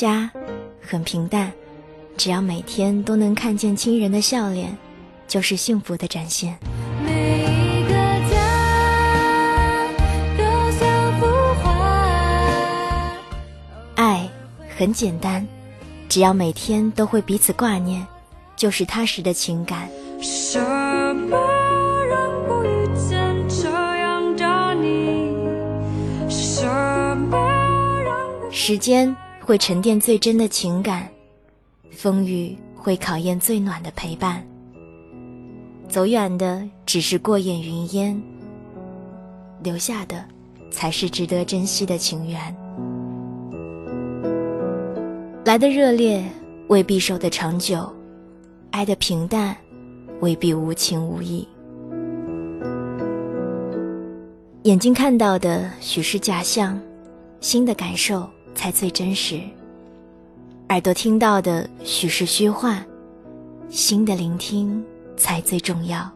家很平淡，只要每天都能看见亲人的笑脸，就是幸福的展现。每一个家都。爱很简单，只要每天都会彼此挂念，就是踏实的情感。什么让我遇见这样的你？什么时间会沉淀最真的情感，风雨会考验最暖的陪伴。走远的只是过眼云烟，留下的才是值得珍惜的情缘。来的热烈未必守得长久，爱的平淡未必无情无义。眼睛看到的许是假象，心的感受才最真实。耳朵听到的许是虚幻，心的聆听才最重要。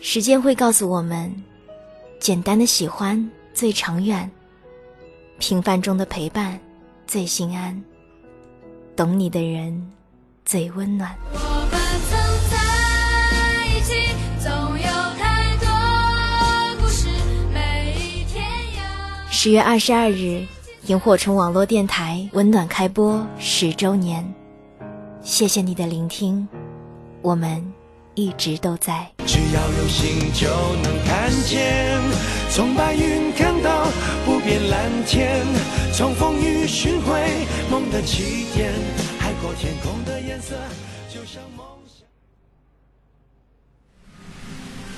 时间会告诉我们，简单的喜欢最长远，平凡中的陪伴最心安，懂你的人最温暖。十月二十二日，萤火虫网络电台温暖开播十周年，谢谢你的聆听，我们一直都在。只要有心就能看见，从白云看到不变蓝天，从风雨寻回梦的起点，海阔天空的颜色就像梦想。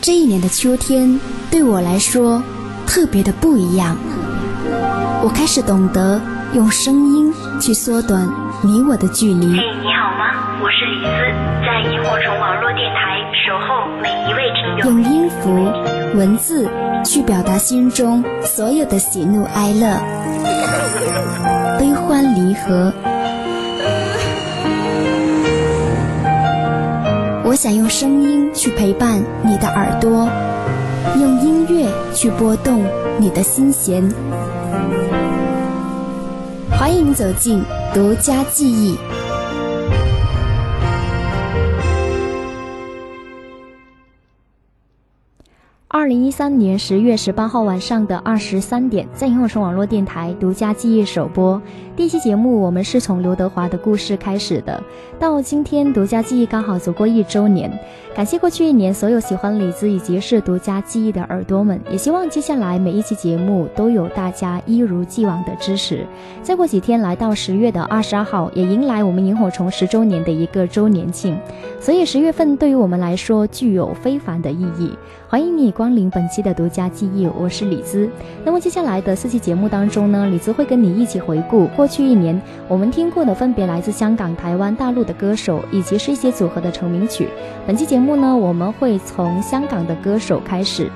这一年的秋天对我来说特别的不一样，我开始懂得用声音去缩短你我的距离。嘿，你好吗？我是李斯，在萤火虫网络电台守候每一位听众。用音符、文字去表达心中所有的喜怒哀乐、悲欢离合。我想用声音去陪伴你的耳朵，用音乐去拨动你的心弦。欢迎走进独家记忆。二零一三年十月十八号晚上的二十三点，在萤火虫网络电台独家记忆首播。第一期节目，我们是从刘德华的故事开始的。到今天，独家记忆刚好走过一周年。感谢过去一年所有喜欢李子以及是独家记忆的耳朵们，也希望接下来每一期节目都有大家一如既往的支持。再过几天，来到十月的二十二号，也迎来我们萤火虫十周年的一个周年庆。所以十月份对于我们来说具有非凡的意义。欢迎你光临本期的独家记忆，我是李子。那么接下来的四期节目当中呢，李子会跟你一起回顾过去一年我们听过的分别来自香港、台湾、大陆的歌手，以及是一些组合的成名曲。本期节目呢，我们会从香港的歌手开始。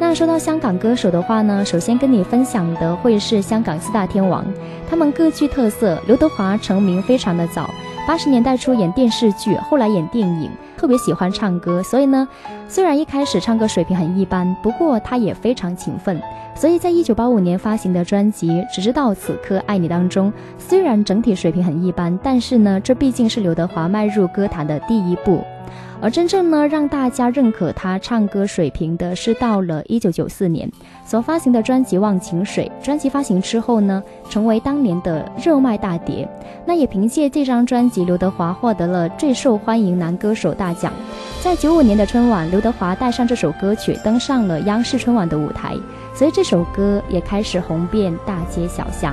那说到香港歌手的话呢，首先跟你分享的会是香港四大天王，他们各具特色。刘德华成名非常的早，八十年代初演电视剧，后来演电影，特别喜欢唱歌，所以呢，虽然一开始唱歌水平很一般，不过他也非常勤奋。所以在一九八五年发行的专辑《只知道此刻爱你》当中，虽然整体水平很一般，但是呢，这毕竟是刘德华迈入歌坛的第一步。而真正呢，让大家认可他唱歌水平的是到了一九九四年所发行的专辑《忘情水》。专辑发行之后呢，成为当年的热卖大碟。那也凭借这张专辑，刘德华获得了最受欢迎男歌手大奖。在九五年的春晚，刘德华带上这首歌曲登上了央视春晚的舞台，所以这首歌也开始红遍大街小巷。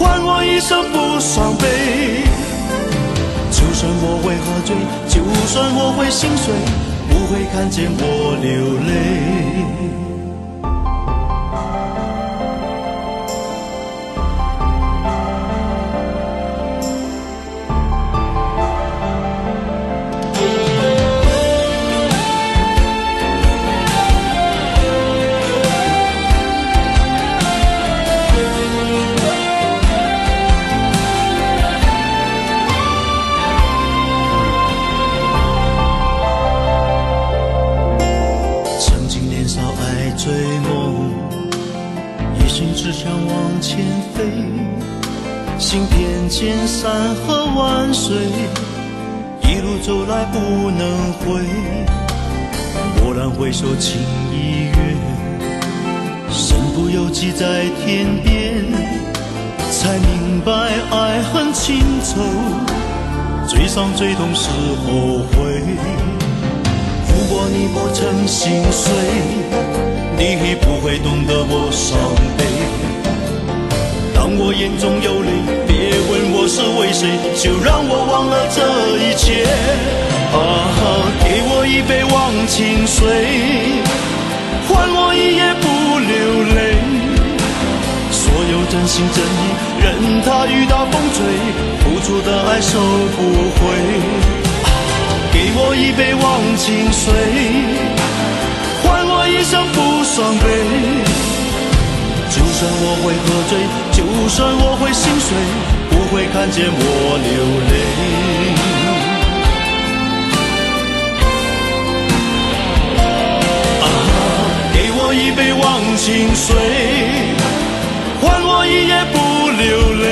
换我一生不伤悲。就算我会喝醉，就算我会心碎，不会看见我流泪。回首情已远，身不由己在天边，才明白爱恨情仇，最伤最痛是后悔。如果你不曾心碎，你不会懂得我伤悲。当我眼中有泪，别问我是为谁，就让我忘了这一切。啊，给我一杯忘情水，换我一夜不流泪。所有真心真意，任它雨打风吹，付出的爱收不回。给我一杯忘情水，换我一生不伤悲。就算我会喝醉，就算我会心碎，会看见我流泪。啊，给我一杯忘情水，换我一夜不流泪。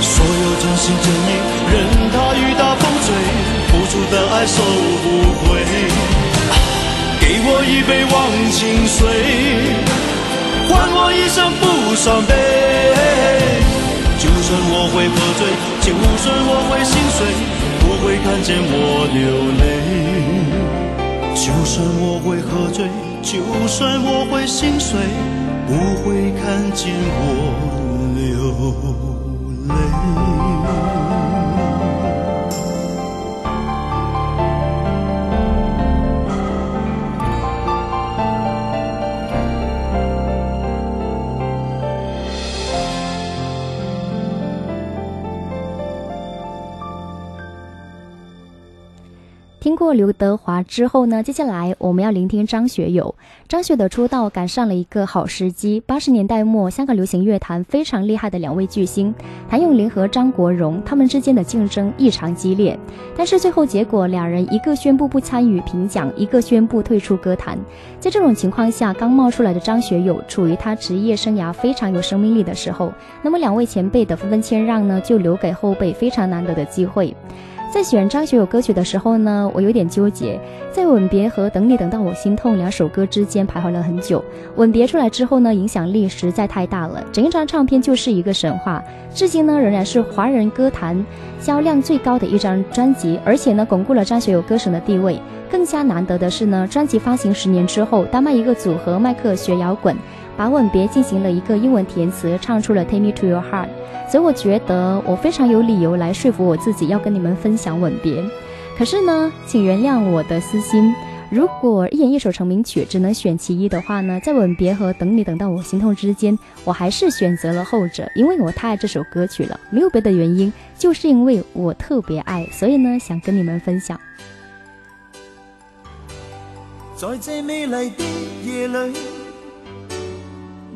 所有真心真意，任它雨打风吹，付出的爱收不回。给我一杯忘情水，换我一生不伤悲。就算我会喝醉，就算我会心碎，不会看见我流泪。就算我会喝醉，就算我会心碎，不会看见我流泪。过刘德华之后呢，接下来我们要聆听张学友。张学友出道赶上了一个好时机。八十年代末，香港流行乐坛非常厉害的两位巨星谭咏麟和张国荣，他们之间的竞争异常激烈。但是最后结果，两人一个宣布不参与评奖，一个宣布退出歌坛。在这种情况下，刚冒出来的张学友处于他职业生涯非常有生命力的时候，那么两位前辈的纷纷谦让呢，就留给后辈非常难得的机会。在选张学友歌曲的时候呢，我有点纠结，在《吻别》和《等你等到我心痛》两首歌之间徘徊了很久。《吻别》出来之后呢，影响力实在太大了，整一张唱片就是一个神话，至今呢仍然是华人歌坛销量最高的一张专辑，而且呢巩固了张学友歌神的地位。更加难得的是呢，专辑发行十年之后，丹麦一个组合麦克学摇滚，把《吻别》进行了一个英文填词，唱出了《Take Me to Your Heart》。所以我觉得我非常有理由来说服我自己要跟你们分享《吻别》，可是呢，请原谅我的私心。如果一演一首成名曲只能选其一的话呢，在《吻别》和《等你等到我心痛》之间，我还是选择了后者，因为我太爱这首歌曲了，没有别的原因，就是因为我特别爱，所以呢，想跟你们分享。在这美丽的夜里，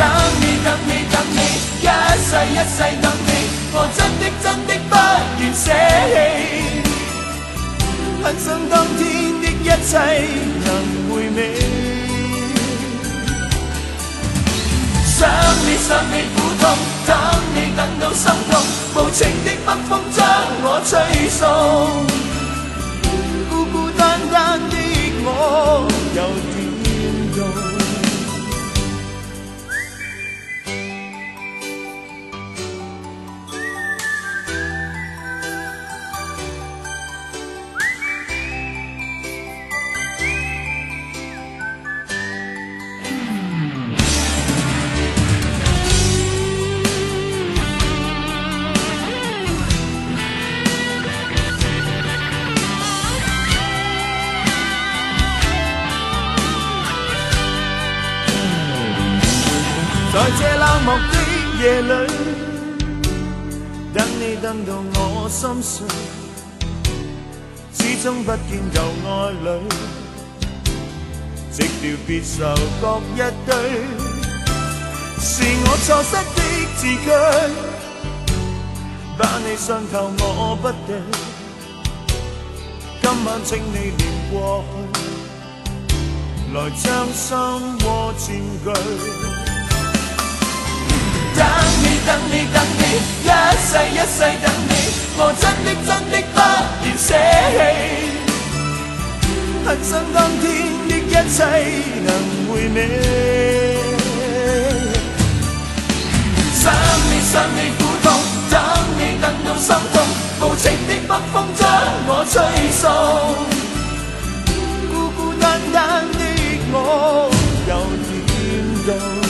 等你等你等你，一世一世等你，我真的真的不愿舍弃，很想当天的一切能回味。想你想你苦痛，等你等到心痛，无情的北风将我吹送，孤孤单单的我又点动。在这冷漠的夜里，等你等到我心碎，始终不见旧爱侣，寂寥别愁各一堆，是我错失的字句，把你伤透我不对，今晚请你念过去，来将心窝占据。等你等你，一世一世等你，我真的真的不愿舍弃，很想当天的一切能回味。想你想你苦痛，等你等到心痛，无情的北风将我吹送，孤孤单单的我又点动。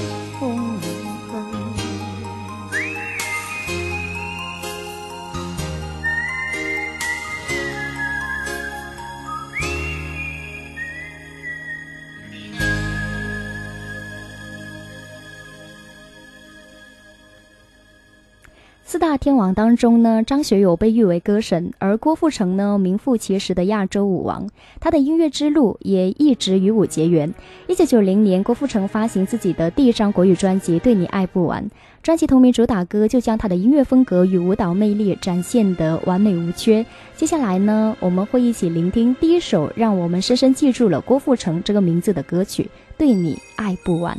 大天王当中呢，张学友被誉为歌神，而郭富城呢，名副其实的亚洲舞王。他的音乐之路也一直与舞结缘。一九九零年，郭富城发行自己的第一张国语专辑《对你爱不完》，专辑同名主打歌就将他的音乐风格与舞蹈魅力展现得完美无缺。接下来呢，我们会一起聆听第一首让我们深深记住了郭富城这个名字的歌曲《对你爱不完》。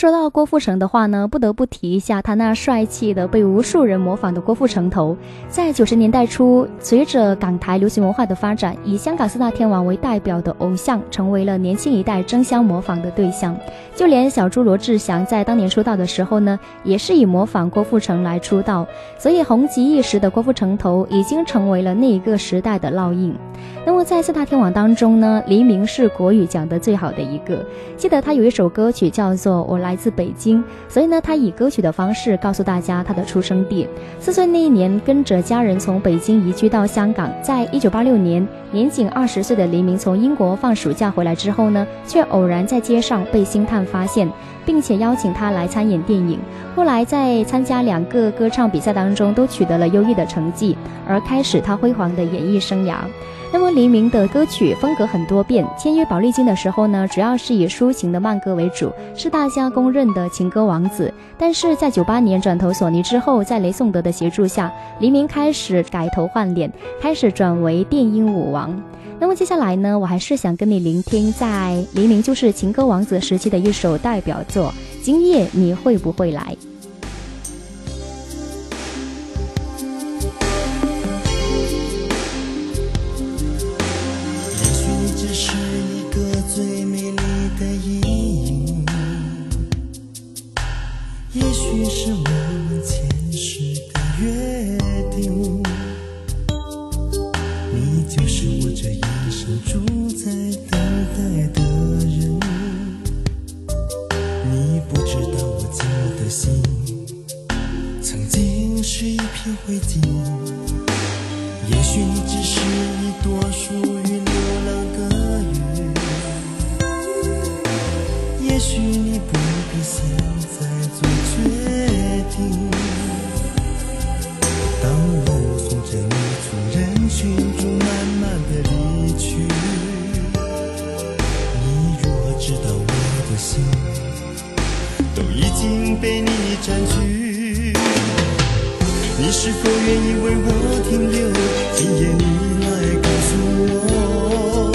说到郭富城的话呢，不得不提一下他那帅气的、被无数人模仿的郭富城头。在九十年代初，随着港台流行文化的发展，以香港四大天王为代表的偶像，成为了年轻一代争相模仿的对象。就连小猪罗志祥在当年出道的时候呢，也是以模仿郭富城来出道，所以红极一时的郭富城头已经成为了那一个时代的烙印。那么在四大天王当中呢，黎明是国语讲的最好的一个。记得他有一首歌曲叫做《我来自北京》，所以呢，他以歌曲的方式告诉大家他的出生地。四岁那一年，跟着家人从北京移居到香港。在一九八六年，年仅二十岁的黎明从英国放暑假回来之后呢，却偶然在街上被星探发现，并且邀请他来参演电影。后来在参加两个歌唱比赛当中，都取得了优异的成绩，而开始他辉煌的演艺生涯。那么黎明的歌曲风格很多变，签约宝丽金的时候呢，主要是以抒情的慢歌为主，是大家公认的情歌王子。但是在九八年转投索尼之后，在雷颂德的协助下，黎明开始改头换脸，开始转为电音舞王。那么接下来呢，我还是想跟你聆听在黎明就是情歌王子时期的一首代表作《今夜你会不会来》。也许你只是一个最美丽的阴影，也许是我灰烬。也许你只是一朵属于流浪的云，也许你不必现在做决定。当我目送着你从人群中慢慢的离去，你如何知道我的心都已经被你占据？是否愿意为我停留？今夜你来告诉我，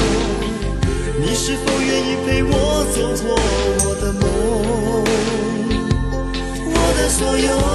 你是否愿意陪我走过我的梦，我的所有？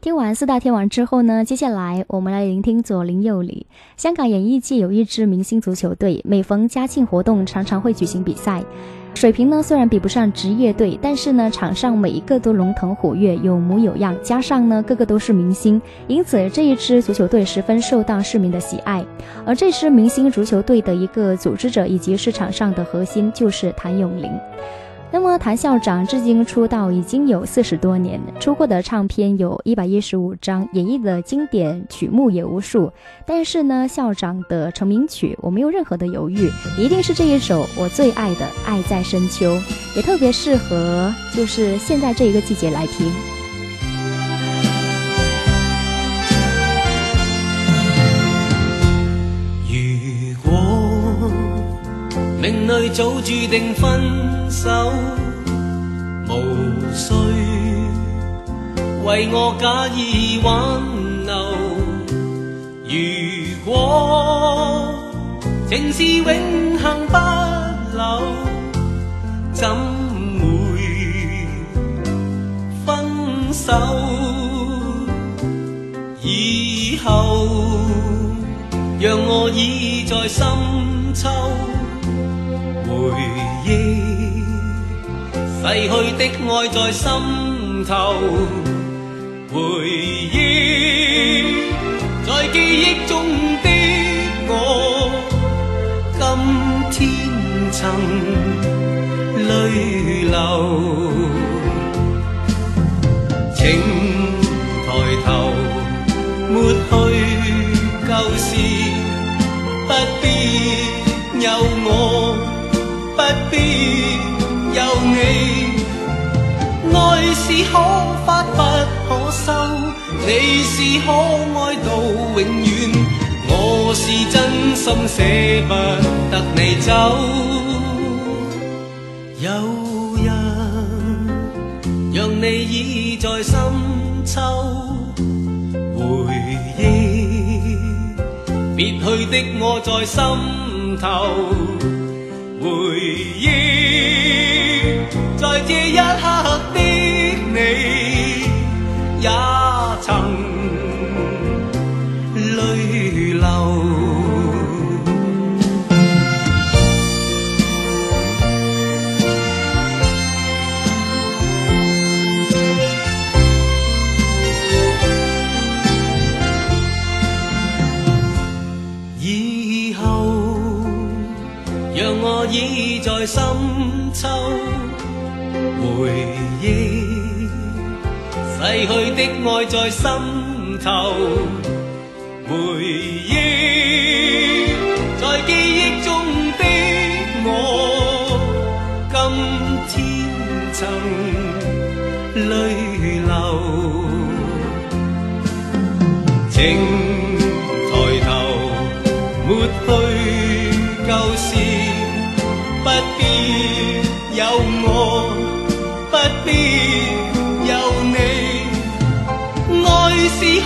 听完四大天王之后呢，接下来我们来聆听左邻右里。香港演艺界有一支明星足球队，每逢嘉庆活动常常会举行比赛。水平呢虽然比不上职业队，但是呢场上每一个都龙腾虎跃，有模有样，加上呢个个都是明星，因此这一支足球队十分受到市民的喜爱。而这支明星足球队的一个组织者以及市场上的核心就是谭咏麟。那么谭校长至今出道已经有四十多年，出过的唱片有一百一十五张，演绎的经典曲目也无数。但是呢，校长的成名曲我没有任何的犹豫，一定是这一首我最爱的《爱在深秋》，也特别适合就是现在这一个季节来听。如果命里早注定分手，無需為我假意挽留。如果情是永恒不朽，怎會分手？以後。讓我倚在深秋，回憶逝去的愛在心頭，回憶在記憶中的我，今天曾淚流，請抬頭抹去。舊事不必有我，不必有你。愛是可發不可收，你是可愛到永遠，我是真心捨不得你走。有人讓你倚在深秋，回憶。別去的我在心頭，回憶在这一刻的你，也曾泪流。以后，让我倚在深秋，逝去的愛在心頭，回忆，在记忆中的我，今天曾泪流。请抬头，抹去旧事，不必有我，不必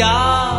也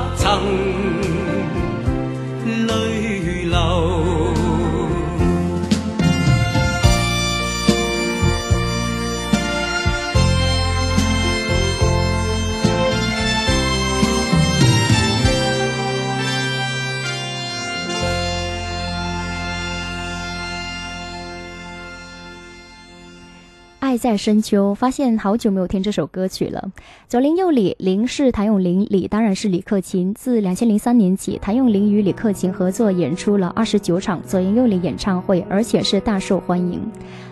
在深秋，发现好久没有听这首歌曲了。左邻右里，邻是谭咏麟，李当然是李克勤。自两千零三年起，谭咏麟与李克勤合作演出了二十九场左邻右里演唱会，而且是大受欢迎。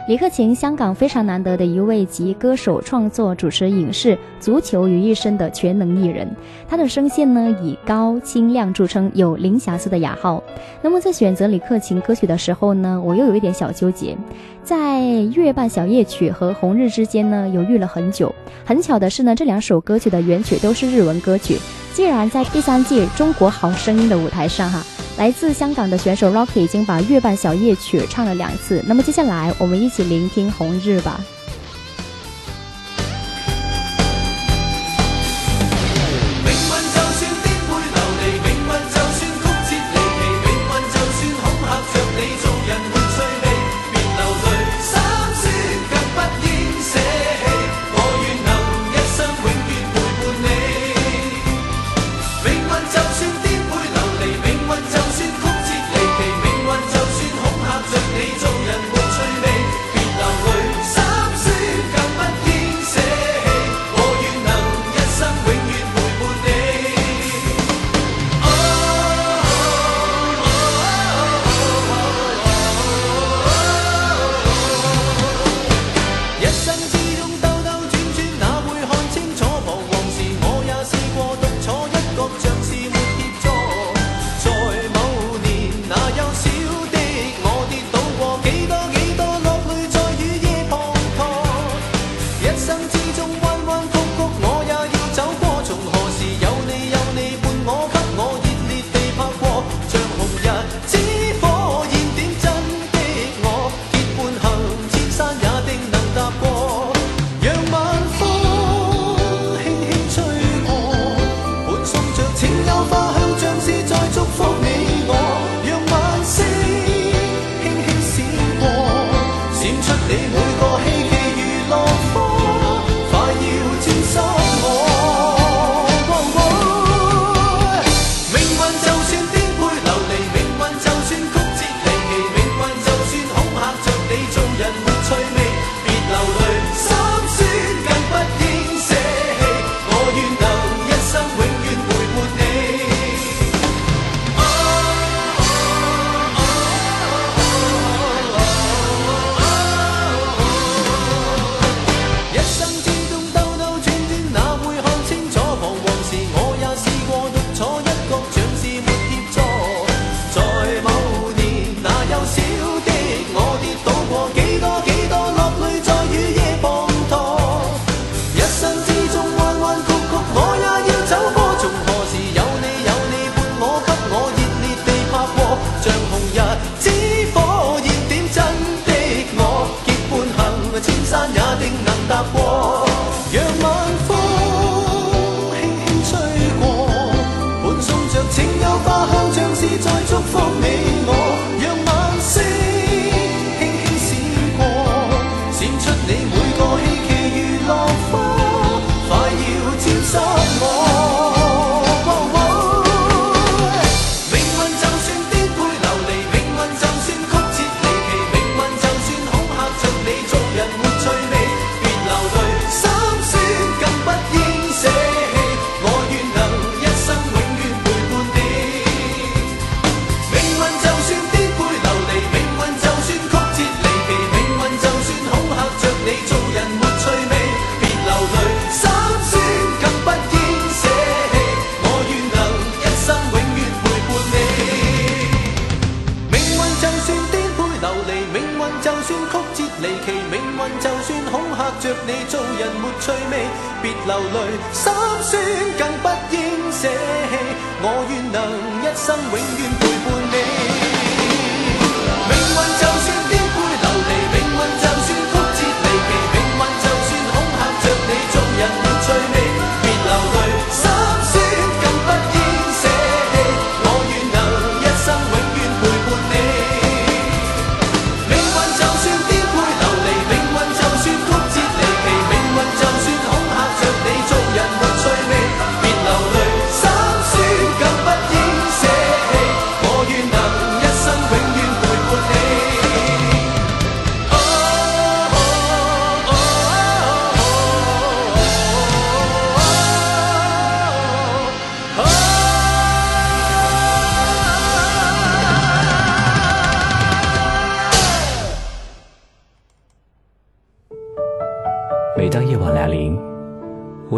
李克勤，香港非常难得的一位集歌手、创作、主持、影视、足球于一身的全能艺人。他的声线呢以高清亮著称，有零瑕疵的雅号。那么在选择李克勤歌曲的时候呢，我又有一点小纠结，在《月半小夜曲》和《红日》之间呢犹豫了很久。很巧的是呢，这两首歌曲的原曲都是日文歌曲。既然在第三届《中国好声音》的舞台上哈。来自香港的选手 Rocky 已经把《月半小夜曲》唱了两次，那么接下来我们一起聆听《红日》吧。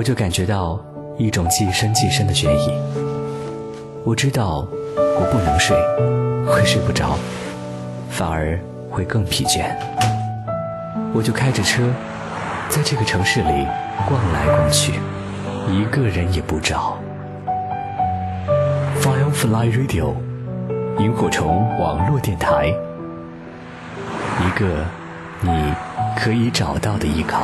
我就感觉到一种既深既深的倦意。我知道我不能睡，会睡不着，反而会更疲倦。我就开着车，在这个城市里逛来逛去，一个人也不找。Firefly Radio，萤火虫网络电台，一个你可以找到的依靠。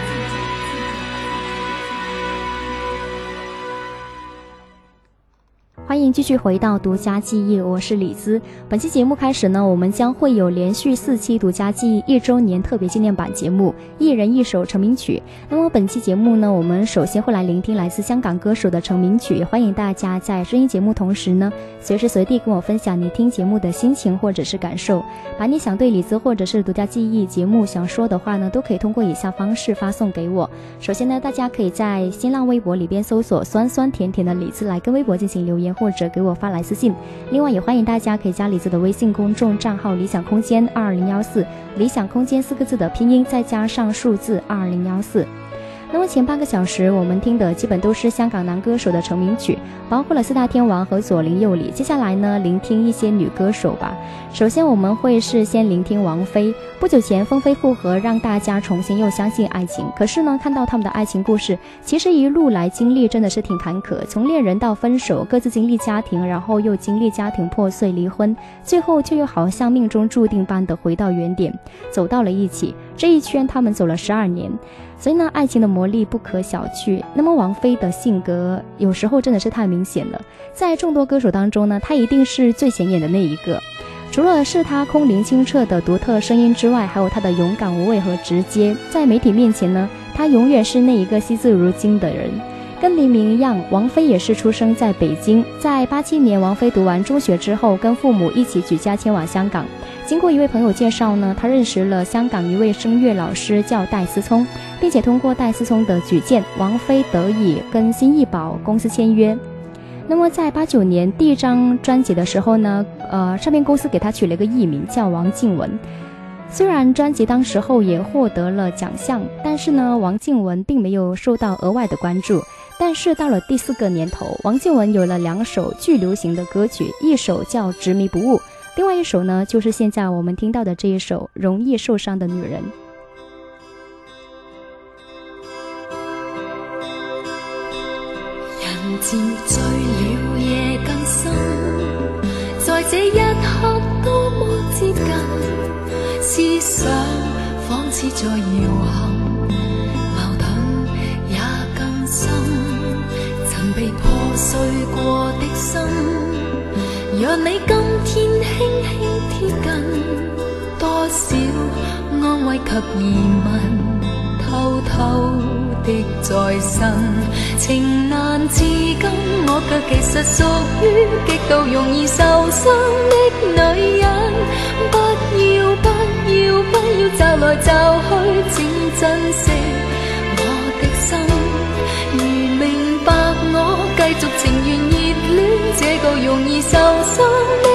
迎继续回到独家记忆，我是李兹。本期节目开始呢，我们将会有连续四期独家记忆一周年特别纪念版节目，一人一首成名曲。那么本期节目呢，我们首先会来聆听来自香港歌手的成名曲，也欢迎大家在收听节目同时呢，随时随地跟我分享你听节目的心情或者是感受，把你想对李兹或者是独家记忆节目想说的话呢，都可以通过以下方式发送给我。首先呢，大家可以在新浪微博里边搜索“酸酸甜甜的李兹”来跟微博进行留言。或者给我发来私信。另外，也欢迎大家可以加李子的微信公众账号“理想空间二零幺四”，理想空间四个字的拼音再加上数字二零幺四。那么前半个小时我们听的基本都是香港男歌手的成名曲，包括了四大天王和左邻右里。接下来呢，聆听一些女歌手吧。首先我们会是先聆听王菲。不久前分飞复合，让大家重新又相信爱情。可是呢，看到他们的爱情故事，其实一路来经历真的是挺坎坷，从恋人到分手，各自经历家庭，然后又经历家庭破碎、离婚，最后却又好像命中注定般的回到原点，走到了一起。这一圈他们走了十二年。所以呢，爱情的魔力不可小觑。那么王菲的性格有时候真的是太明显了，在众多歌手当中呢，她一定是最显眼的那一个。除了是她空灵清澈的独特声音之外，还有她的勇敢无畏和直接。在媒体面前呢，她永远是那一个惜字如金的人。跟黎明一样，王菲也是出生在北京。在八七年，王菲读完中学之后，跟父母一起举家迁往香港。经过一位朋友介绍呢，他认识了香港一位声乐老师，叫戴思聪，并且通过戴思聪的举荐，王菲得以跟新艺宝公司签约。那么在八九年第一张专辑的时候呢，呃，唱片公司给他取了一个艺名叫王静雯。虽然专辑当时候也获得了奖项，但是呢，王静雯并没有受到额外的关注。但是到了第四个年头，王静雯有了两首巨流行的歌曲，一首叫《执迷不悟》，另外一首呢，就是现在我们听到的这一首《容易受伤的女人》。人漸醉了，夜更深，在这一刻多么接近，思想仿似在摇撼，矛盾也更深。曾被破碎过的心，让你今天轻轻贴近，多少安慰及疑问，偷偷的在生，情难自禁，我却其实属于极度容易受伤的女人。不要不要不要驟來驟去，请珍惜我的心。这个容易受伤的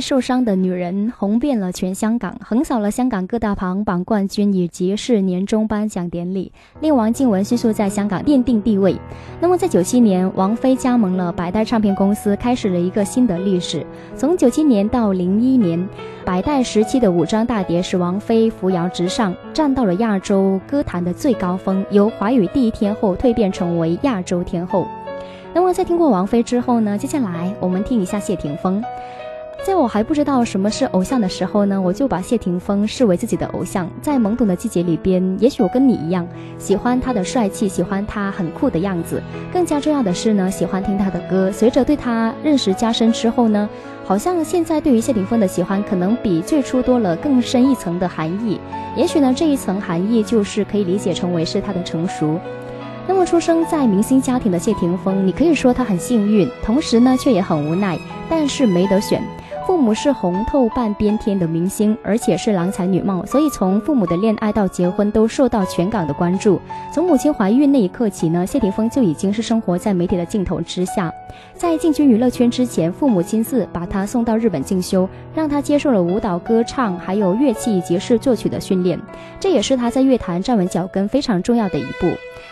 受伤的女人红遍了全香港，横扫了香港各大排行榜冠军以及是年终颁奖典礼，令王靖雯迅速在香港奠定地位。那么在九七年，王菲加盟了百代唱片公司，开始了一个新的历史。从九七年到零一年，百代时期的五张大碟使王菲扶摇直上，站到了亚洲歌坛的最高峰，由华语第一天后蜕变成为亚洲天后。那么在听过王菲之后呢，接下来我们听一下谢霆锋。在我还不知道什么是偶像的时候呢，我就把谢霆锋视为自己的偶像。在懵懂的季节里边，也许我跟你一样，喜欢他的帅气，喜欢他很酷的样子。更加重要的是呢，喜欢听他的歌。随着对他认识加深之后呢，好像现在对于谢霆锋的喜欢，可能比最初多了更深一层的含义。也许呢，这一层含义就是可以理解成为是他的成熟。那么，出生在明星家庭的谢霆锋，你可以说他很幸运，同时呢，却也很无奈，但是没得选。父母是红透半边天的明星，而且是郎才女貌，所以从父母的恋爱到结婚都受到全港的关注。从母亲怀孕那一刻起呢，谢霆锋就已经是生活在媒体的镜头之下。在进军娱乐圈之前，父母亲自把他送到日本进修，让他接受了舞蹈、歌唱还有乐器以及是作曲的训练，这也是他在乐坛站稳脚跟非常重要的一步。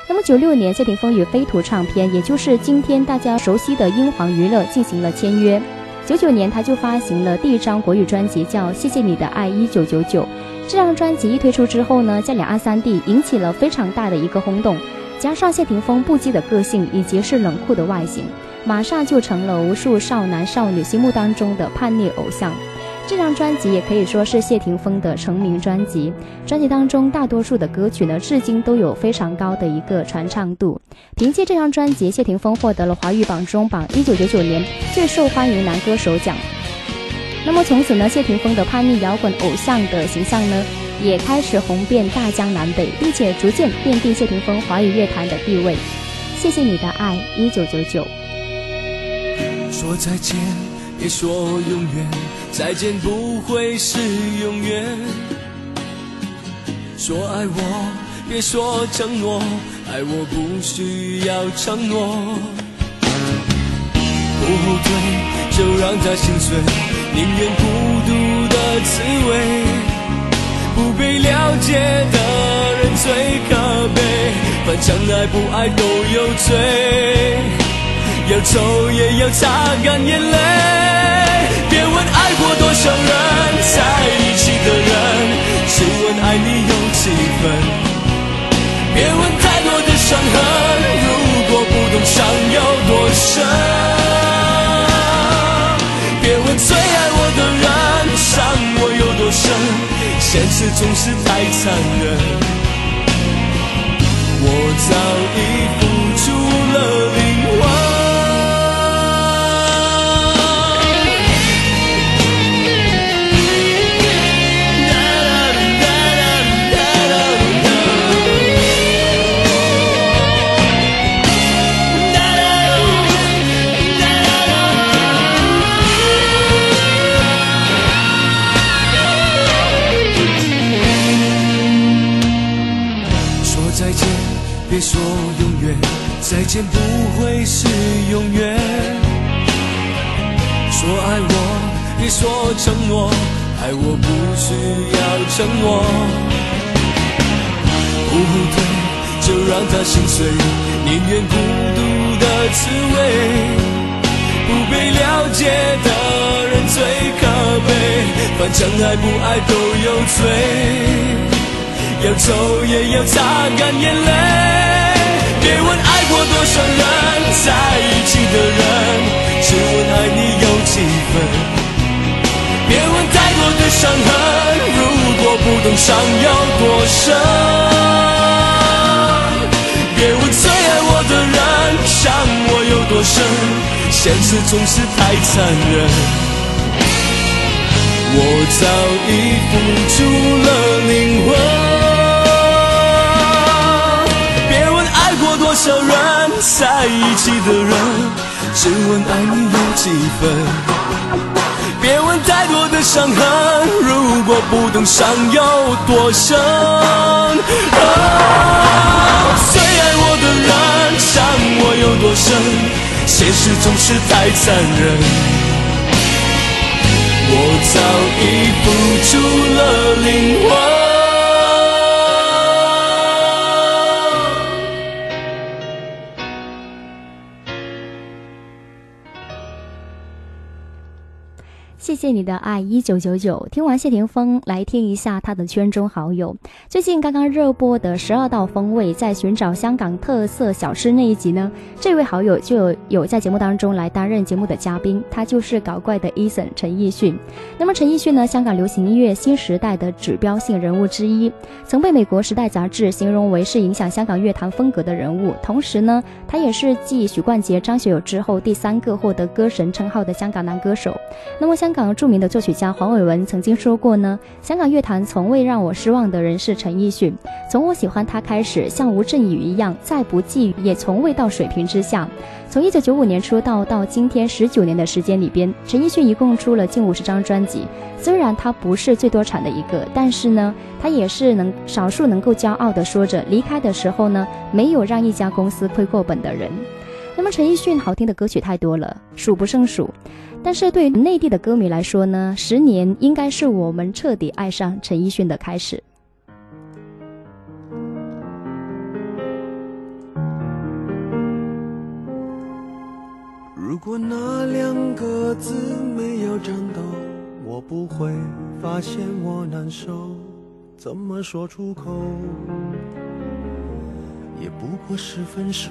那么，九六年，谢霆锋与飞图唱片，也就是今天大家熟悉的英皇娱乐进行了签约。九九年，他就发行了第一张国语专辑，叫《谢谢你的爱一九九九》。这张专辑一推出之后呢，在两岸三地引起了非常大的一个轰动。加上谢霆锋不羁的个性以及是冷酷的外形，马上就成了无数少男少女心目当中的叛逆偶像。这张专辑也可以说是谢霆锋的成名专辑。专辑当中大多数的歌曲呢，至今都有非常高的一个传唱度。凭借这张专辑，谢霆锋获得了华语榜中榜一九九九年最受欢迎男歌手奖。那么从此呢，谢霆锋的叛逆摇滚偶像的形象呢，也开始红遍大江南北，并且逐渐奠定谢霆锋华语乐坛的地位。谢谢你的爱，一九九九。说再见，别说永远，再见不会是永远。说爱我，别说承诺，爱我不需要承诺。不后退，就让它心碎，宁愿孤独的滋味。不被了解的人最可悲，反正爱不爱都有罪。要走也要擦干眼泪，别问爱过多少人，在一起的人，只问爱你有几分。别问太多的伤痕，如果不懂伤有多深。别问最爱我的人，伤我有多深，现实总是太残忍。我早已不永远。说爱我，别说承诺，爱我不需要承诺。不后退，就让它心碎，宁愿孤独的滋味。不被了解的人最可悲，反正爱不爱都有罪。要走也要擦干眼泪，别问爱过多少人，在一起的人，只问爱你有几分。别问太多的伤痕，如果不懂伤有多深。别问最爱我的人，伤我有多深，现实总是太残忍。我早已付出了灵魂。在一起的人，只问爱你有几分。别问太多的伤痕，如果不懂伤有多深。最爱我的人，伤我有多深，现实总是太残忍。我早已付出了灵魂。谢谢你的爱，一九九九。听完谢霆锋，来听一下他的圈中好友。最近刚刚热播的《十二道风味》在寻找香港特色小吃那一集呢，这位好友就有有在节目当中来担任节目的嘉宾，他就是搞怪的 Eason 陈奕迅。那么陈奕迅呢，香港流行音乐新时代的指标性人物之一，曾被美国《时代》杂志形容为是影响香港乐坛风格的人物。同时呢，他也是继许冠杰、张学友之后第三个获得歌神称号的香港男歌手。那么香港。港著名的作曲家黄伟文曾经说过呢，香港乐坛从未让我失望的人是陈奕迅。从我喜欢他开始，像吴镇宇一样，再不济也从未到水平之下。从一九九五年出道到今天十九年的时间里边，陈奕迅一共出了近五十张专辑。虽然他不是最多产的一个，但是呢，他也是能少数能够骄傲的说着离开的时候呢，没有让一家公司亏过本的人。那么陈奕迅好听的歌曲太多了，数不胜数。但是对内地的歌迷来说呢，十年应该是我们彻底爱上陈奕迅的开始。如果那两个字没有颤抖，我不会发现我难受。怎么说出口，也不过是分手。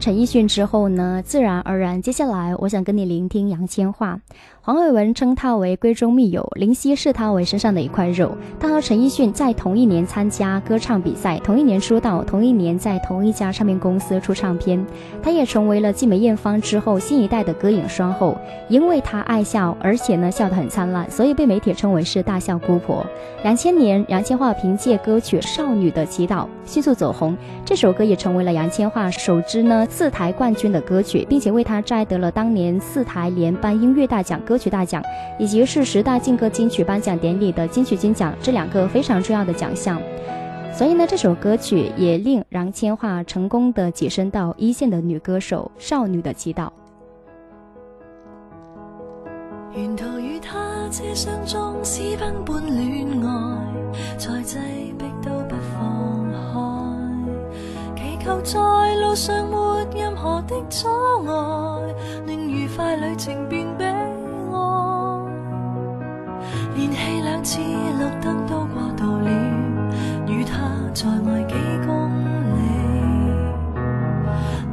陈奕迅之后呢，自然而然，接下来我想跟你聆听杨千嬅。黄伟文称她为闺中密友，林夕视她为身上的一块肉。她和陈奕迅在同一年参加歌唱比赛，同一年出道，同一年在同一家唱片公司出唱片。她也成为了继梅艳芳之后新一代的歌影双后。因为她爱笑，而且呢笑得很灿烂，所以被媒体称为是大笑姑婆。两千年，杨千嬅凭借歌曲《少女的祈祷》迅速走红，这首歌也成为了杨千嬅首支呢四台冠军的歌曲，并且为她摘得了当年四台联颁音乐大奖歌曲大奖，以及是十大劲歌金曲颁奖典礼的金曲金奖这两个非常重要的奖项。所以呢，这首歌曲也令杨千嬅成功的跻身到一线的女歌手《少女的祈祷》。沿途与他车厢中私奔般恋爱，再擠逼都不放開，祈求在路上沒任何的阻礙，令愉快旅程變悲。連氣兩次綠燈都過渡了，與他在外幾公里。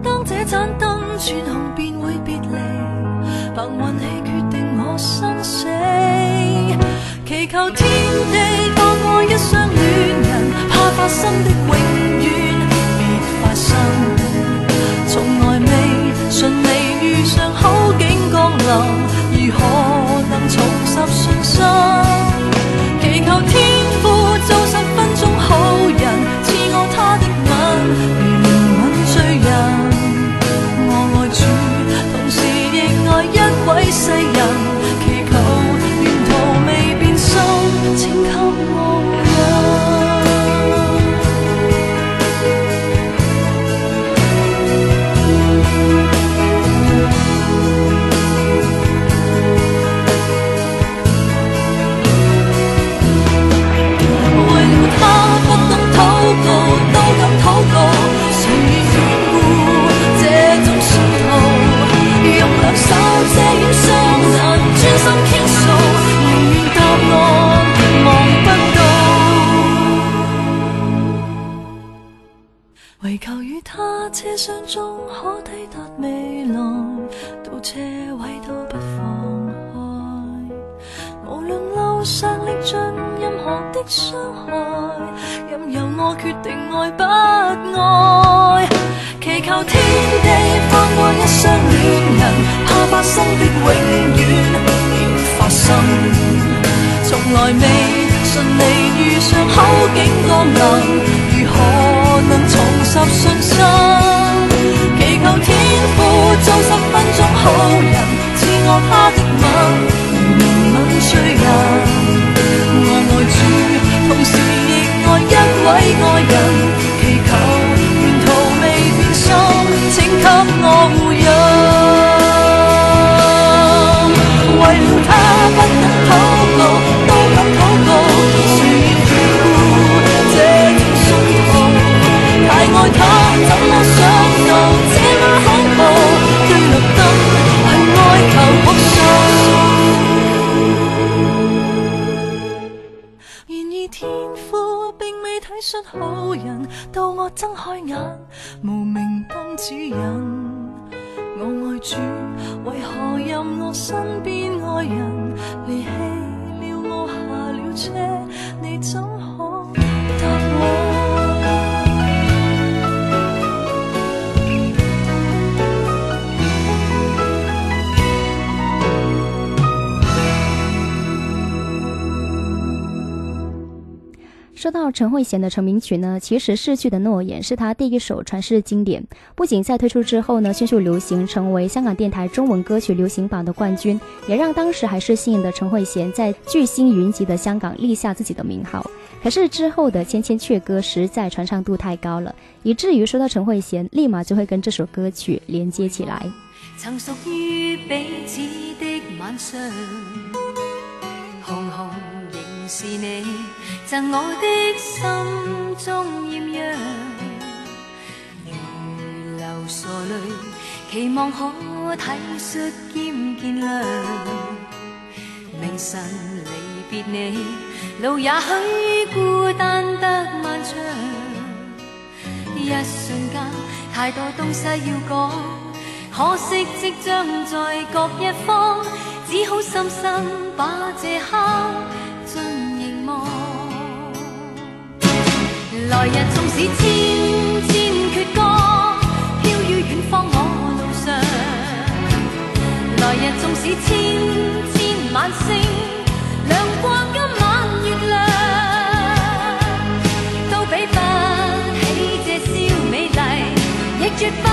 當這盞燈轉紅，便會別離。憑運氣決定我生死，祈求天地放過一雙戀人，怕發生的永遠別發生。從來未順利遇上好景降临，如何十信心？祈求天到陈慧娴的成名曲呢，其实《逝去的诺言》是她第一首传世经典，不仅在推出之后呢迅速流行，成为香港电台中文歌曲流行榜的冠军，也让当时还是新颖的陈慧娴在巨星云集的香港立下自己的名号。可是之后的《千千阙歌》实在传唱度太高了，以至于说到陈慧娴，立马就会跟这首歌曲连接起来。曾屬於彼此的晚上，是你赠我的心中艳阳，如流傻淚，期望可体恤兼见谅。明晨離別你，路也許孤單得漫長，一瞬間太多東西要講。可惜即將在各一方，只好深深把這刻来日纵使千千阙歌，飘于远方我路上。来日纵使千千晚星，亮过今晚月亮，都比不起这宵美丽，亦绝不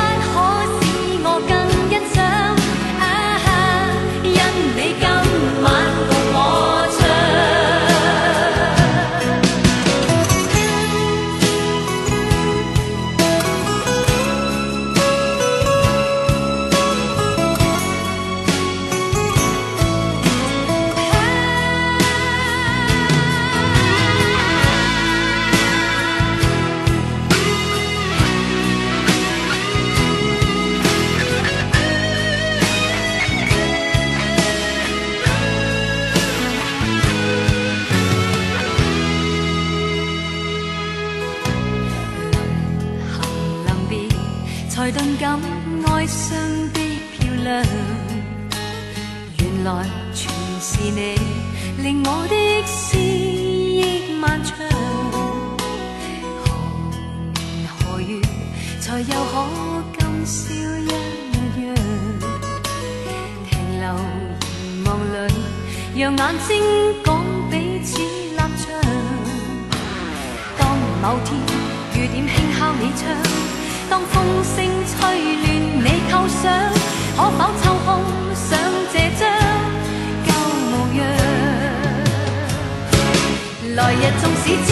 让眼睛讲彼此立场。当某天雨点轻敲你窗，当风声吹乱你构想，可否抽空想这张旧模样？来日纵使知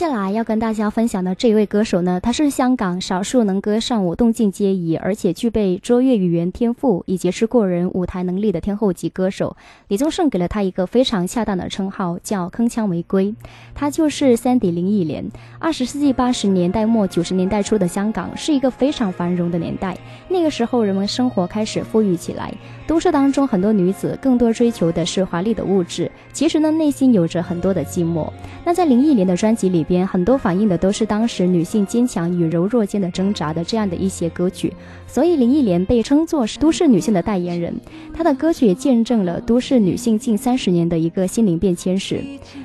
接下来要跟大家分享的这位歌手呢，他是香港少数能歌善舞、动静皆宜，而且具备卓越语言天赋以及是过人舞台能力的天后级歌手。李宗盛给了他一个非常恰当的称号，叫“铿锵玫瑰”。他就是 Sandy 林忆莲。二十世纪八十年代末九十年代初的香港是一个非常繁荣的年代，那个时候人们生活开始富裕起来，都市当中很多女子更多追求的是华丽的物质，其实呢内心有着很多的寂寞。那在林忆莲的专辑里。边很多反映的都是当时女性坚强与柔弱间的挣扎的这样的一些歌曲，所以林忆莲被称作是都市女性的代言人。她的歌曲也见证了都市女性近三十年的一个心灵变迁史。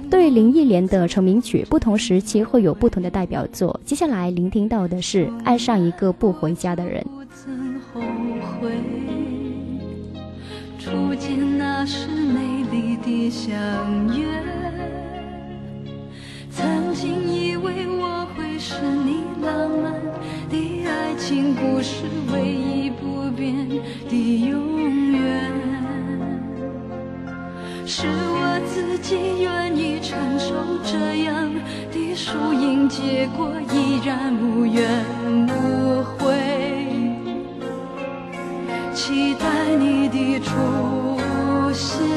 对林忆莲的成名曲，不同时期会有不同的代表作。接下来聆听到的是《爱上一个不回家的人》。初见那时美丽的相约。曾经以为我会是你浪漫的爱情故事唯一不变的永远，是我自己愿意承受这样的输赢结果，依然无怨无悔，期待你的出现，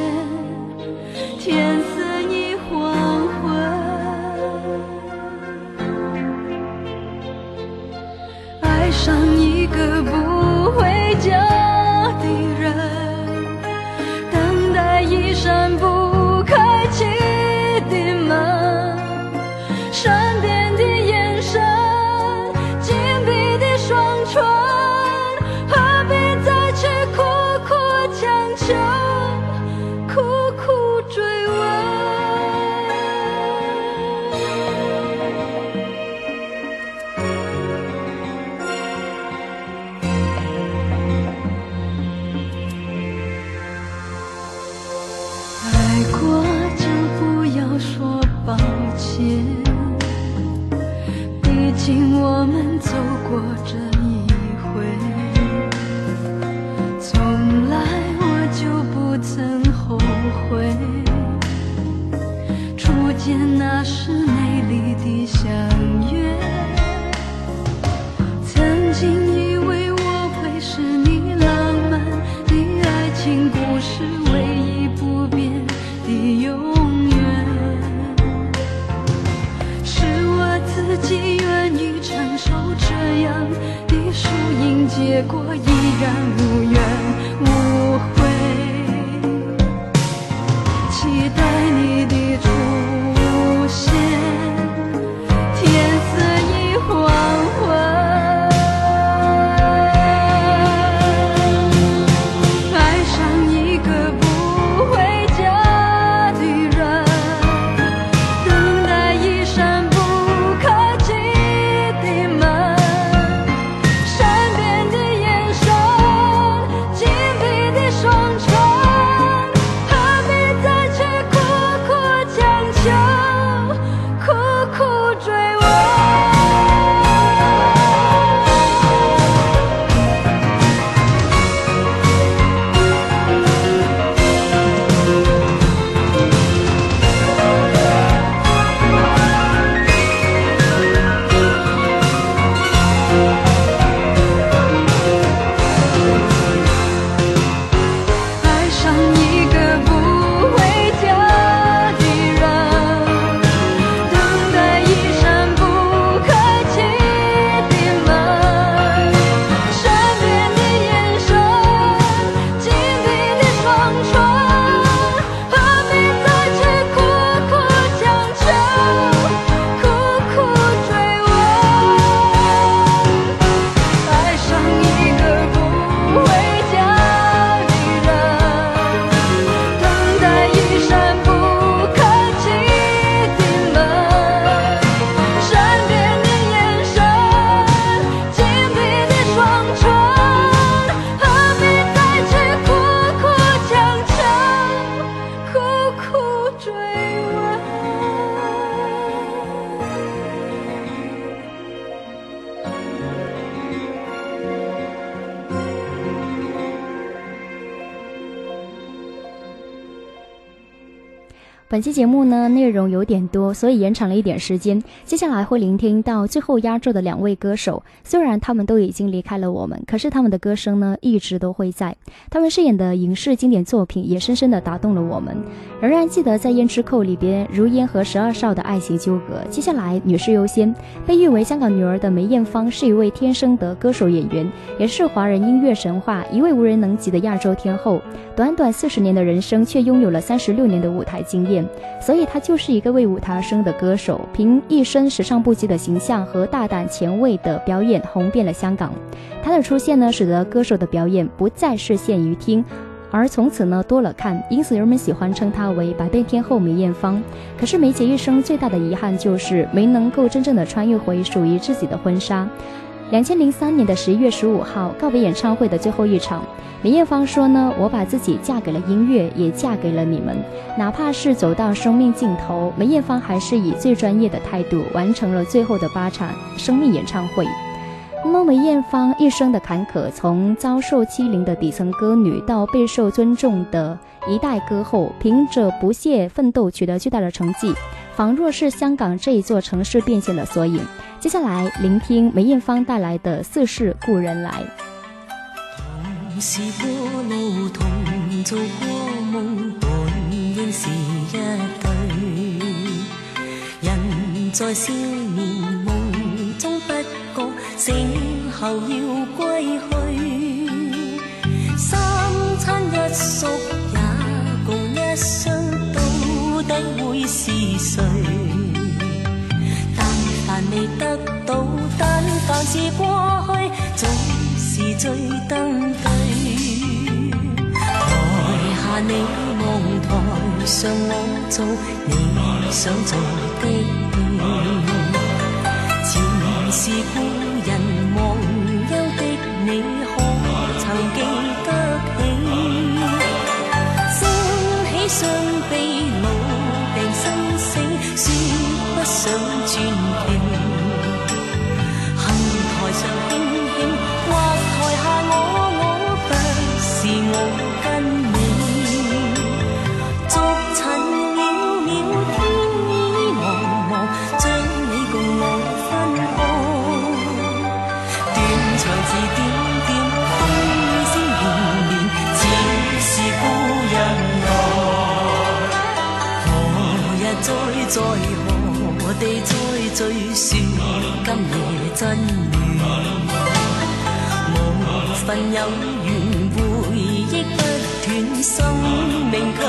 天色已黄昏。爱上一个不信我们走过这一回，从来我就不曾后悔。初见那时美丽的相结果，本期节目呢内容有点多，所以延长了一点时间。接下来会聆听到最后压轴的两位歌手，虽然他们都已经离开了我们，可是他们的歌声呢一直都会在。他们饰演的影视经典作品也深深的打动了我们。仍然记得在《胭脂扣》里边如烟和十二少的爱情纠葛。接下来女士优先，被誉为香港女儿的梅艳芳是一位天生的歌手演员，也是华人音乐神话，一位无人能及的亚洲天后。短短四十年的人生，却拥有了三十六年的舞台经验。所以，他就是一个为舞台而生的歌手，凭一身时尚不羁的形象和大胆前卫的表演，红遍了香港。他的出现呢，使得歌手的表演不再是限于听，而从此呢多了看，因此人们喜欢称她为“百变天后”梅艳芳。可是梅姐一生最大的遗憾就是没能够真正的穿越回属于自己的婚纱。两千零三年的十一月十五号，告别演唱会的最后一场，梅艳芳说呢：“我把自己嫁给了音乐，也嫁给了你们。哪怕是走到生命尽头，梅艳芳还是以最专业的态度完成了最后的八场生命演唱会。”那么梅艳芳一生的坎坷，从遭受欺凌的底层歌女，到备受尊重的一代歌后，凭着不懈奋斗取得巨大的成绩，仿若是香港这一座城市变现的缩影。接下来聆听梅艳芳带来的《似是故人来》。同是过路，同做过梦，本应是一对。人在少年梦中不觉醒后要归去，三餐一宿一双，到底会是谁？未得到，但凡是过去，总是最登对。台下你望，台上我做，你想做的戏。前是故人忘忧的你，虽说今夜真暖？无份有缘，回忆不断，生命却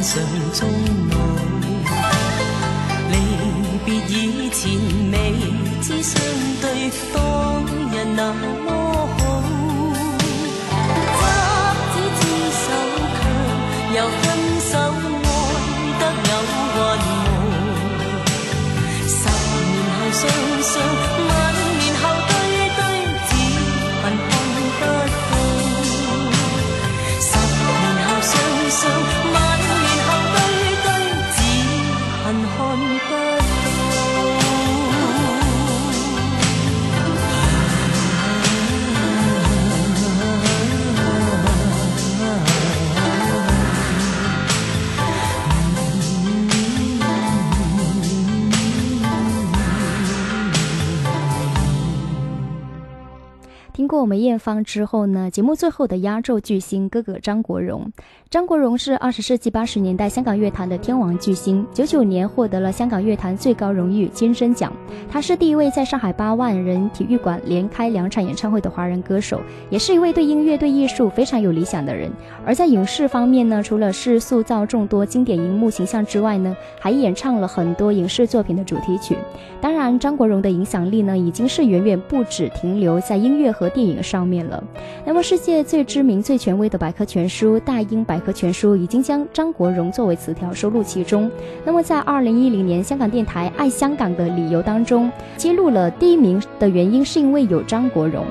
上中路，离别以前未知相对，当日那么好。执子之手，却又梅艳芳之后呢，节目最后的压轴巨星哥哥张国荣。张国荣是二十世纪八十年代香港乐坛的天王巨星，九九年获得了香港乐坛最高荣誉金声奖。他是第一位在上海八万人体育馆连开两场演唱会的华人歌手，也是一位对音乐、对艺术非常有理想的人。而在影视方面呢，除了是塑造众多经典荧幕形象之外呢，还演唱了很多影视作品的主题曲。当然，张国荣的影响力呢，已经是远远不止停留在音乐和电影上面了。那么，世界最知名、最权威的百科全书《大英百》。科全书已经将张国荣作为词条收录其中。那么，在二零一零年香港电台《爱香港的理由》当中，揭露了第一名的原因是因为有张国荣。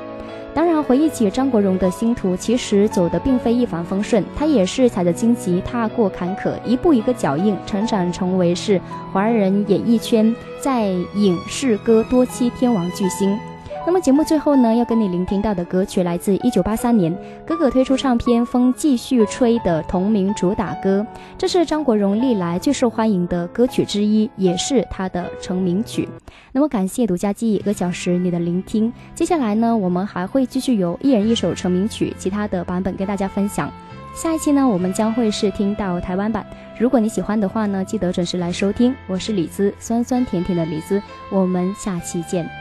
当然，回忆起张国荣的星途，其实走的并非一帆风顺，他也是踩着荆棘，踏过坎坷，一步一个脚印，成长成为是华人演艺圈在影视歌多栖天王巨星。那么节目最后呢，要跟你聆听到的歌曲来自一九八三年哥哥推出唱片《风继续吹》的同名主打歌，这是张国荣历来最受欢迎的歌曲之一，也是他的成名曲。那么感谢独家记忆一个小时你的聆听，接下来呢，我们还会继续由一人一首成名曲，其他的版本跟大家分享。下一期呢，我们将会是听到台湾版。如果你喜欢的话呢，记得准时来收听。我是李子，酸酸甜甜的李子，我们下期见。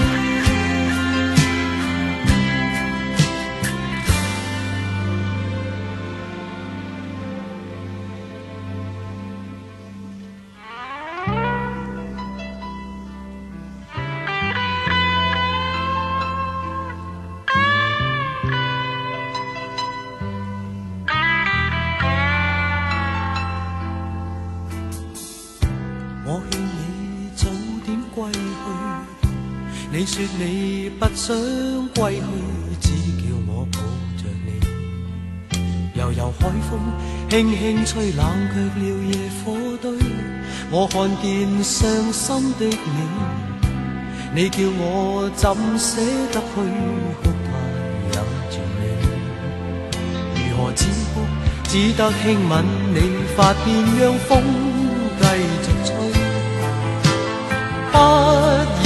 我劝？你早点归去，你说你不想归去，只叫我抱着你。悠悠海风轻轻吹，冷却了夜火堆。我看见伤心的你，你叫我怎舍得去哭太也绝美。如何止哭？只得轻吻你发边，让风